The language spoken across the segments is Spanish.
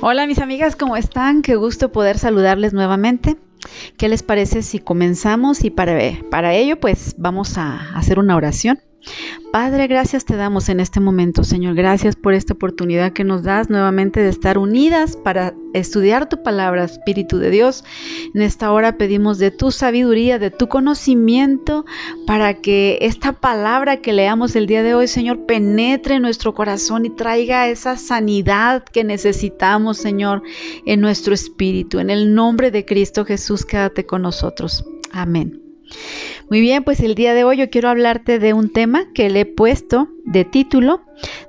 Hola mis amigas, ¿cómo están? Qué gusto poder saludarles nuevamente. ¿Qué les parece si comenzamos? Y para, para ello pues vamos a hacer una oración. Padre, gracias te damos en este momento, Señor. Gracias por esta oportunidad que nos das nuevamente de estar unidas para estudiar tu palabra, Espíritu de Dios. En esta hora pedimos de tu sabiduría, de tu conocimiento, para que esta palabra que leamos el día de hoy, Señor, penetre en nuestro corazón y traiga esa sanidad que necesitamos, Señor, en nuestro espíritu. En el nombre de Cristo Jesús, quédate con nosotros. Amén. Muy bien, pues el día de hoy yo quiero hablarte de un tema que le he puesto de título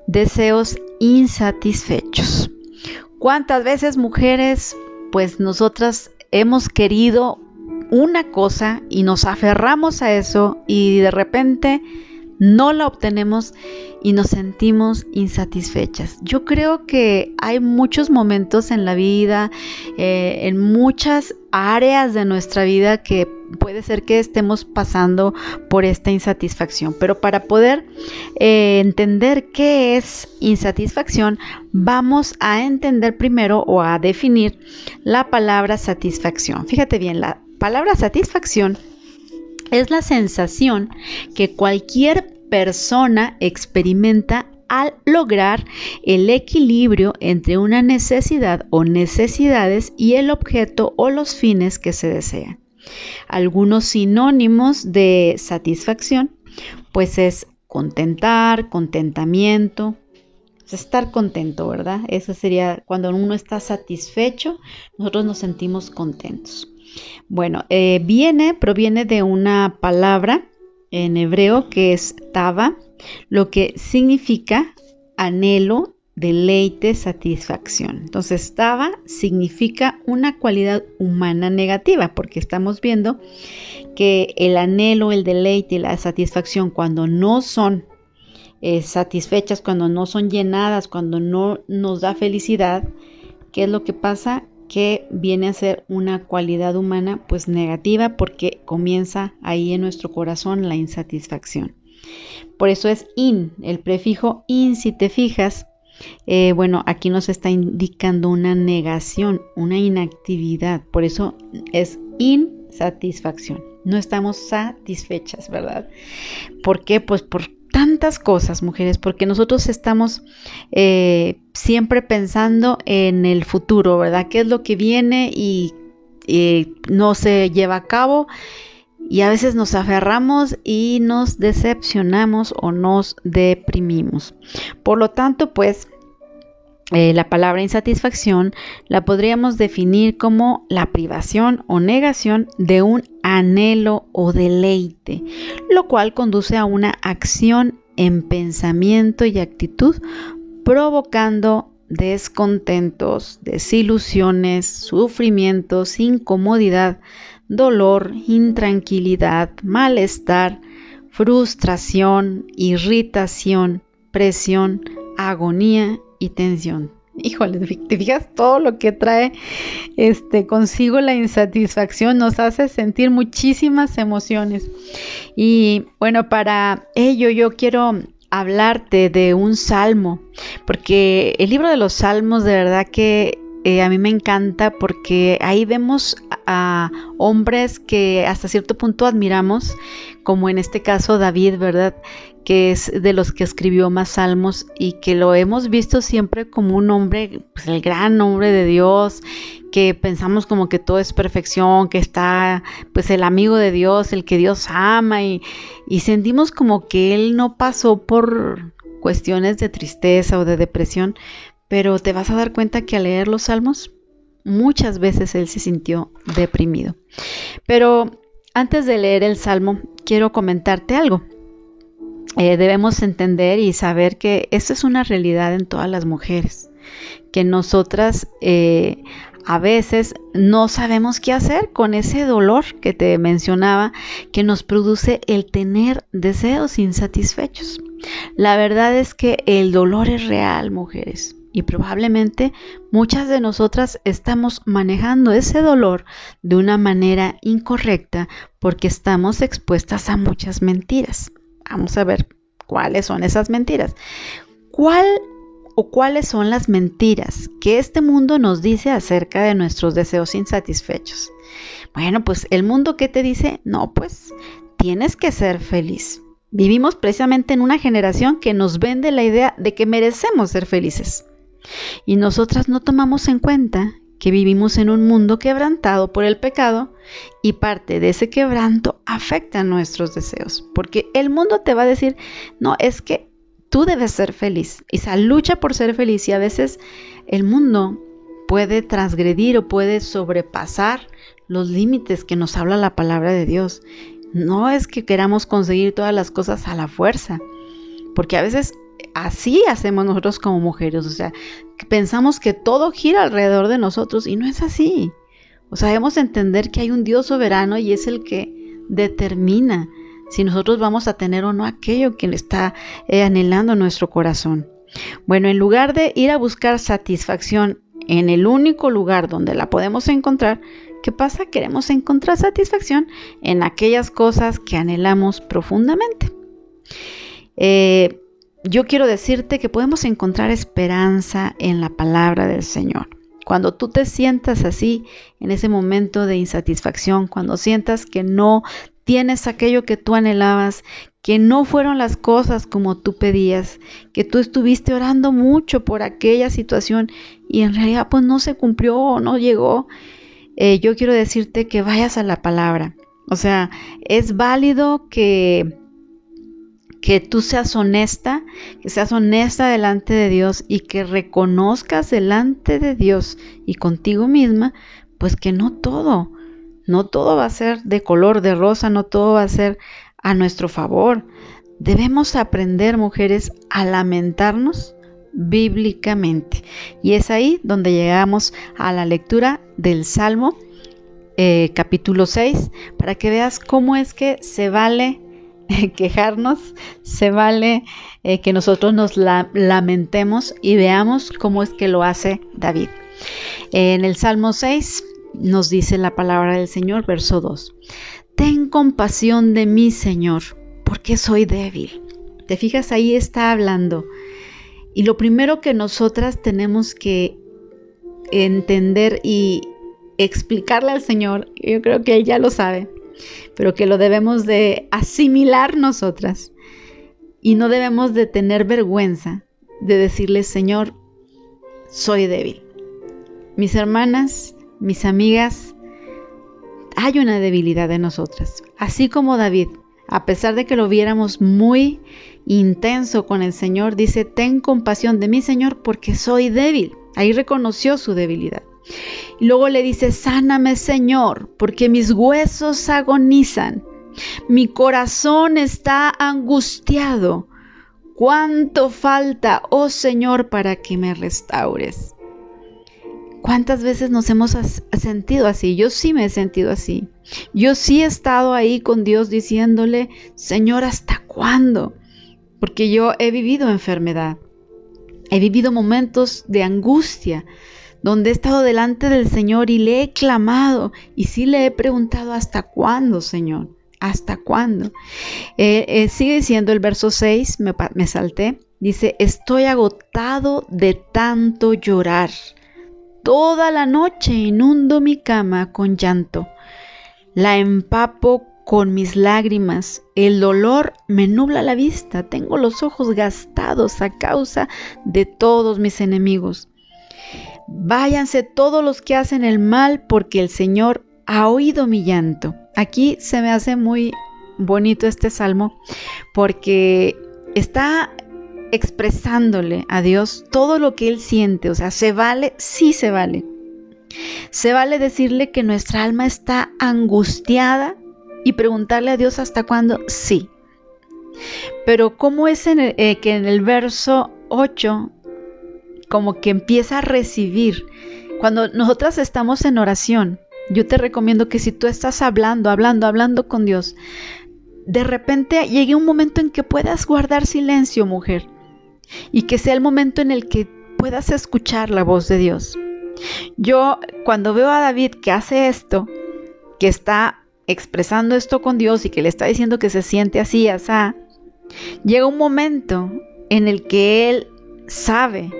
Deseos insatisfechos. ¿Cuántas veces mujeres, pues nosotras hemos querido una cosa y nos aferramos a eso y de repente no la obtenemos y nos sentimos insatisfechas. Yo creo que hay muchos momentos en la vida, eh, en muchas áreas de nuestra vida que puede ser que estemos pasando por esta insatisfacción. Pero para poder eh, entender qué es insatisfacción, vamos a entender primero o a definir la palabra satisfacción. Fíjate bien, la palabra satisfacción es la sensación que cualquier persona experimenta al lograr el equilibrio entre una necesidad o necesidades y el objeto o los fines que se desean. Algunos sinónimos de satisfacción, pues es contentar, contentamiento, estar contento, ¿verdad? Eso sería cuando uno está satisfecho, nosotros nos sentimos contentos. Bueno, eh, viene, proviene de una palabra en hebreo que es taba, lo que significa anhelo, deleite, satisfacción. Entonces, taba significa una cualidad humana negativa, porque estamos viendo que el anhelo, el deleite y la satisfacción cuando no son eh, satisfechas, cuando no son llenadas, cuando no nos da felicidad, ¿qué es lo que pasa? que viene a ser una cualidad humana pues negativa porque comienza ahí en nuestro corazón la insatisfacción. Por eso es in, el prefijo in, si te fijas, eh, bueno, aquí nos está indicando una negación, una inactividad, por eso es insatisfacción. No estamos satisfechas, ¿verdad? ¿Por qué? Pues por tantas cosas, mujeres, porque nosotros estamos eh, siempre pensando en el futuro, ¿verdad? ¿Qué es lo que viene y, no se lleva a cabo? Y a veces nos aferramos y nos decepcionamos o nos deprimimos. Por lo tanto, pues eh, la palabra insatisfacción la podríamos definir como la privación o negación de un anhelo o deleite, lo cual conduce a una acción en pensamiento y actitud, provocando descontentos, desilusiones, sufrimientos, incomodidad, dolor, intranquilidad, malestar, frustración, irritación, presión, agonía y tensión. Híjole, te fijas todo lo que trae este consigo la insatisfacción nos hace sentir muchísimas emociones. Y bueno, para ello yo quiero hablarte de un salmo, porque el libro de los salmos de verdad que eh, a mí me encanta porque ahí vemos a hombres que hasta cierto punto admiramos, como en este caso David, ¿verdad? que es de los que escribió más salmos y que lo hemos visto siempre como un hombre, pues el gran hombre de Dios, que pensamos como que todo es perfección, que está pues el amigo de Dios, el que Dios ama y, y sentimos como que él no pasó por cuestiones de tristeza o de depresión, pero te vas a dar cuenta que al leer los salmos muchas veces él se sintió deprimido. Pero antes de leer el salmo, quiero comentarte algo. Eh, debemos entender y saber que esto es una realidad en todas las mujeres, que nosotras eh, a veces no sabemos qué hacer con ese dolor que te mencionaba que nos produce el tener deseos insatisfechos. La verdad es que el dolor es real, mujeres, y probablemente muchas de nosotras estamos manejando ese dolor de una manera incorrecta porque estamos expuestas a muchas mentiras. Vamos a ver cuáles son esas mentiras. ¿Cuál o cuáles son las mentiras que este mundo nos dice acerca de nuestros deseos insatisfechos? Bueno, pues el mundo que te dice, no, pues tienes que ser feliz. Vivimos precisamente en una generación que nos vende la idea de que merecemos ser felices. Y nosotras no tomamos en cuenta que vivimos en un mundo quebrantado por el pecado y parte de ese quebranto afecta nuestros deseos. Porque el mundo te va a decir, no, es que tú debes ser feliz. Esa lucha por ser feliz y a veces el mundo puede transgredir o puede sobrepasar los límites que nos habla la palabra de Dios. No es que queramos conseguir todas las cosas a la fuerza, porque a veces así hacemos nosotros como mujeres, o sea, pensamos que todo gira alrededor de nosotros y no es así. O sea, debemos entender que hay un Dios soberano y es el que determina si nosotros vamos a tener o no aquello que está eh, anhelando nuestro corazón. Bueno, en lugar de ir a buscar satisfacción en el único lugar donde la podemos encontrar, ¿qué pasa? Queremos encontrar satisfacción en aquellas cosas que anhelamos profundamente. Eh, yo quiero decirte que podemos encontrar esperanza en la palabra del Señor. Cuando tú te sientas así, en ese momento de insatisfacción, cuando sientas que no tienes aquello que tú anhelabas, que no fueron las cosas como tú pedías, que tú estuviste orando mucho por aquella situación y en realidad pues no se cumplió o no llegó, eh, yo quiero decirte que vayas a la palabra. O sea, es válido que que tú seas honesta, que seas honesta delante de Dios y que reconozcas delante de Dios y contigo misma, pues que no todo, no todo va a ser de color de rosa, no todo va a ser a nuestro favor. Debemos aprender, mujeres, a lamentarnos bíblicamente. Y es ahí donde llegamos a la lectura del Salmo eh, capítulo 6, para que veas cómo es que se vale quejarnos, se vale eh, que nosotros nos lamentemos y veamos cómo es que lo hace David. En el Salmo 6 nos dice la palabra del Señor, verso 2. Ten compasión de mí, Señor, porque soy débil. Te fijas, ahí está hablando. Y lo primero que nosotras tenemos que entender y explicarle al Señor, yo creo que Él ya lo sabe, pero que lo debemos de asimilar nosotras. Y no debemos de tener vergüenza de decirle, Señor, soy débil. Mis hermanas, mis amigas, hay una debilidad en nosotras. Así como David, a pesar de que lo viéramos muy intenso con el Señor, dice, ten compasión de mí, Señor, porque soy débil. Ahí reconoció su debilidad. Y luego le dice, sáname Señor, porque mis huesos agonizan, mi corazón está angustiado. ¿Cuánto falta, oh Señor, para que me restaures? ¿Cuántas veces nos hemos sentido así? Yo sí me he sentido así. Yo sí he estado ahí con Dios diciéndole, Señor, ¿hasta cuándo? Porque yo he vivido enfermedad. He vivido momentos de angustia, donde he estado delante del Señor y le he clamado y sí le he preguntado hasta cuándo, Señor, hasta cuándo. Eh, eh, sigue diciendo el verso 6, me, me salté, dice, estoy agotado de tanto llorar. Toda la noche inundo mi cama con llanto. La empapo con mis lágrimas. El dolor me nubla la vista. Tengo los ojos gastados a causa de todos mis enemigos. Váyanse todos los que hacen el mal, porque el Señor ha oído mi llanto. Aquí se me hace muy bonito este salmo, porque está expresándole a Dios todo lo que Él siente. O sea, ¿se vale? Sí se vale. Se vale decirle que nuestra alma está angustiada y preguntarle a Dios hasta cuándo. Sí. Pero ¿cómo es eh, que en el verso 8 como que empieza a recibir. Cuando nosotras estamos en oración, yo te recomiendo que si tú estás hablando, hablando, hablando con Dios, de repente llegue un momento en que puedas guardar silencio, mujer, y que sea el momento en el que puedas escuchar la voz de Dios. Yo cuando veo a David que hace esto, que está expresando esto con Dios y que le está diciendo que se siente así, así, llega un momento en el que él sabe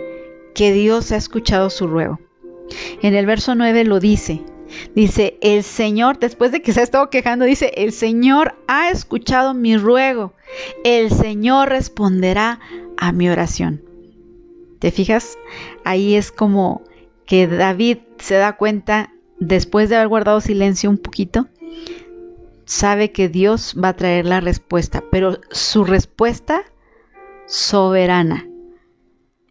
que Dios ha escuchado su ruego. En el verso 9 lo dice. Dice, el Señor, después de que se ha estado quejando, dice, el Señor ha escuchado mi ruego. El Señor responderá a mi oración. ¿Te fijas? Ahí es como que David se da cuenta, después de haber guardado silencio un poquito, sabe que Dios va a traer la respuesta, pero su respuesta soberana.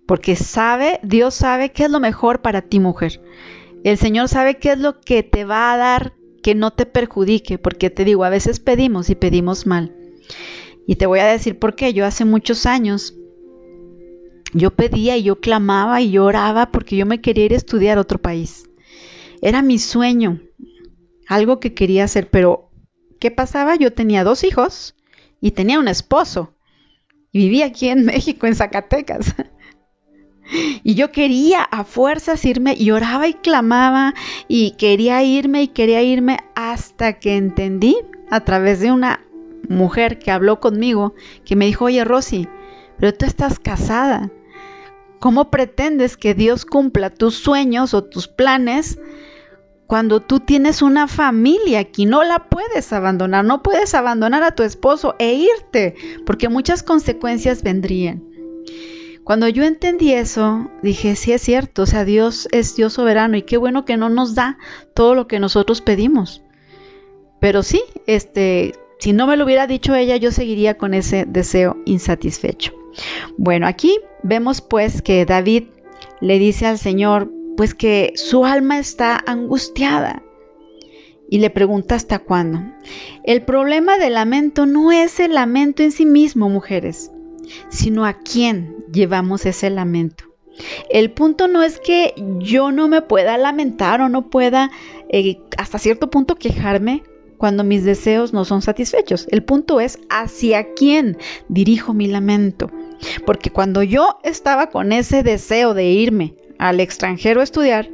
Porque sabe, Dios sabe qué es lo mejor para ti, mujer. El Señor sabe qué es lo que te va a dar que no te perjudique, porque te digo, a veces pedimos y pedimos mal. Y te voy a decir por qué. Yo hace muchos años, yo pedía y yo clamaba y lloraba porque yo me quería ir a estudiar a otro país. Era mi sueño, algo que quería hacer, pero ¿qué pasaba? Yo tenía dos hijos y tenía un esposo. Y vivía aquí en México, en Zacatecas. Y yo quería a fuerzas irme, lloraba y clamaba y quería irme y quería irme hasta que entendí a través de una mujer que habló conmigo, que me dijo, oye Rosy, pero tú estás casada. ¿Cómo pretendes que Dios cumpla tus sueños o tus planes cuando tú tienes una familia aquí, no la puedes abandonar, no puedes abandonar a tu esposo e irte, porque muchas consecuencias vendrían. Cuando yo entendí eso, dije, sí es cierto, o sea, Dios es Dios soberano y qué bueno que no nos da todo lo que nosotros pedimos. Pero sí, este, si no me lo hubiera dicho ella, yo seguiría con ese deseo insatisfecho. Bueno, aquí vemos pues que David le dice al Señor, pues que su alma está angustiada. Y le pregunta hasta cuándo. El problema del lamento no es el lamento en sí mismo, mujeres, sino a quién llevamos ese lamento. El punto no es que yo no me pueda lamentar o no pueda eh, hasta cierto punto quejarme cuando mis deseos no son satisfechos. El punto es hacia quién dirijo mi lamento. Porque cuando yo estaba con ese deseo de irme al extranjero a estudiar,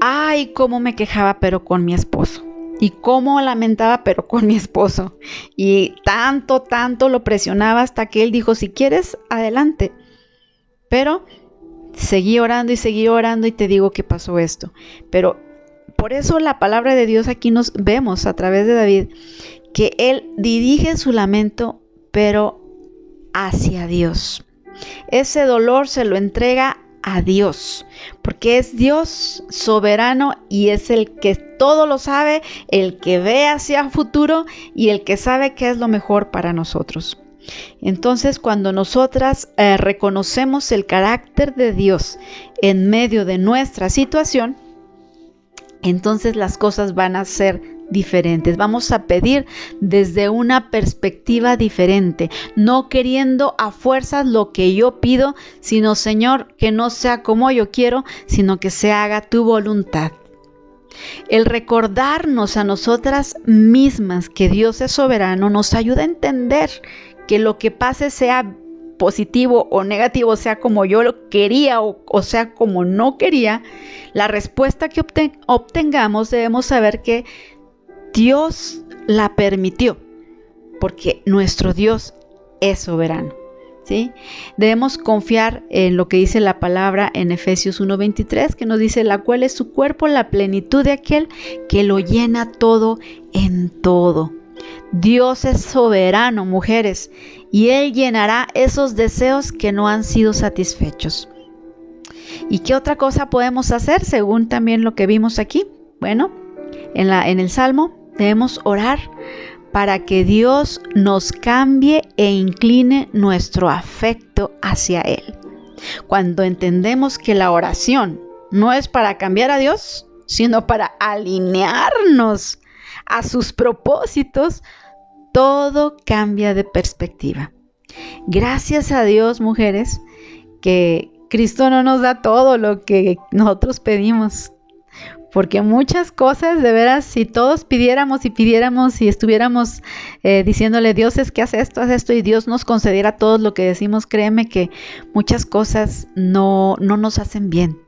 ay, cómo me quejaba, pero con mi esposo. Y cómo lamentaba, pero con mi esposo. Y tanto, tanto lo presionaba hasta que él dijo, si quieres, adelante. Pero seguí orando y seguí orando y te digo que pasó esto. Pero por eso la palabra de Dios aquí nos vemos a través de David, que él dirige su lamento, pero hacia Dios. Ese dolor se lo entrega a Dios, porque es Dios soberano y es el que todo lo sabe, el que ve hacia el futuro y el que sabe qué es lo mejor para nosotros. Entonces, cuando nosotras eh, reconocemos el carácter de Dios en medio de nuestra situación, entonces las cosas van a ser diferentes. Vamos a pedir desde una perspectiva diferente, no queriendo a fuerzas lo que yo pido, sino Señor, que no sea como yo quiero, sino que se haga tu voluntad. El recordarnos a nosotras mismas que Dios es soberano nos ayuda a entender que lo que pase sea positivo o negativo, sea como yo lo quería o, sea como no quería, la respuesta que obtengamos debemos saber que Dios la permitió, porque nuestro Dios es soberano. ¿sí? Debemos confiar en lo que dice la palabra en Efesios 1:23, que nos dice, la cual es su cuerpo, la plenitud de aquel que lo llena todo en todo. Dios es soberano, mujeres, y Él llenará esos deseos que no han sido satisfechos. ¿Y qué otra cosa podemos hacer según también lo que vimos aquí? Bueno, en, la, en el Salmo debemos orar para que Dios nos cambie e incline nuestro afecto hacia Él. Cuando entendemos que la oración no es para cambiar a Dios, sino para alinearnos a sus propósitos, todo cambia de perspectiva. Gracias a Dios, mujeres, que Cristo no nos da todo lo que nosotros pedimos. Porque muchas cosas, de veras, si todos pidiéramos y pidiéramos y estuviéramos eh, diciéndole, Dios es que hace esto, hace esto, y Dios nos concediera todo lo que decimos, créeme que muchas cosas no, no nos hacen bien.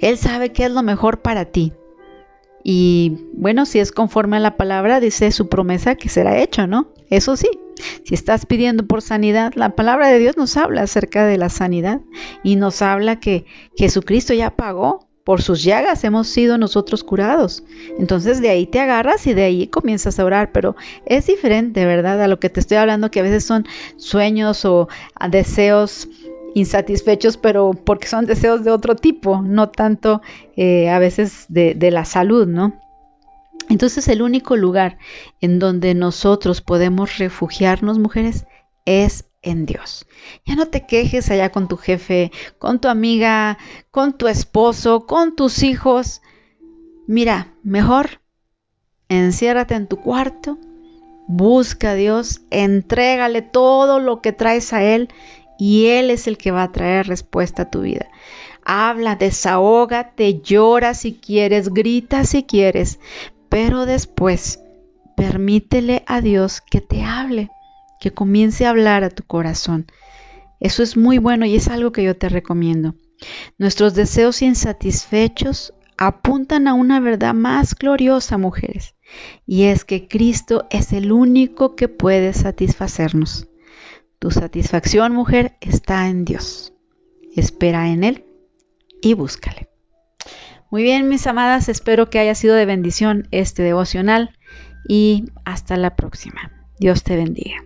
Él sabe qué es lo mejor para ti. Y bueno, si es conforme a la palabra, dice su promesa que será hecho, ¿no? Eso sí, Si estás pidiendo por sanidad, la palabra de Dios nos habla acerca de la sanidad y nos habla que Jesucristo ya pagó. Por sus llagas hemos sido nosotros curados. Entonces de ahí te agarras y de ahí comienzas a orar. Pero es diferente, ¿verdad? A lo que te estoy hablando, que a veces son sueños o deseos insatisfechos, pero porque son deseos de otro tipo, no tanto eh, a veces de, de la salud, ¿no? Entonces el único lugar en donde nosotros podemos refugiarnos, mujeres, es en Dios. Ya no te quejes allá con tu jefe, con tu amiga, con tu esposo, con tus hijos. Mira, mejor enciérrate en tu cuarto, busca a Dios, entrégale todo lo que traes a Él y Él es el que va a traer respuesta a tu vida. Habla, desahógate, llora si quieres, grita si quieres, pero después permítele a Dios que te hable, que comience a hablar a tu corazón. Eso es muy bueno y es algo que yo te recomiendo. Nuestros deseos insatisfechos apuntan a una verdad más gloriosa, mujeres, y es que Cristo es el único que puede satisfacernos. Tu satisfacción, mujer, está en Dios. Espera en Él y búscale. Muy bien, mis amadas, espero que haya sido de bendición este devocional y hasta la próxima. Dios te bendiga.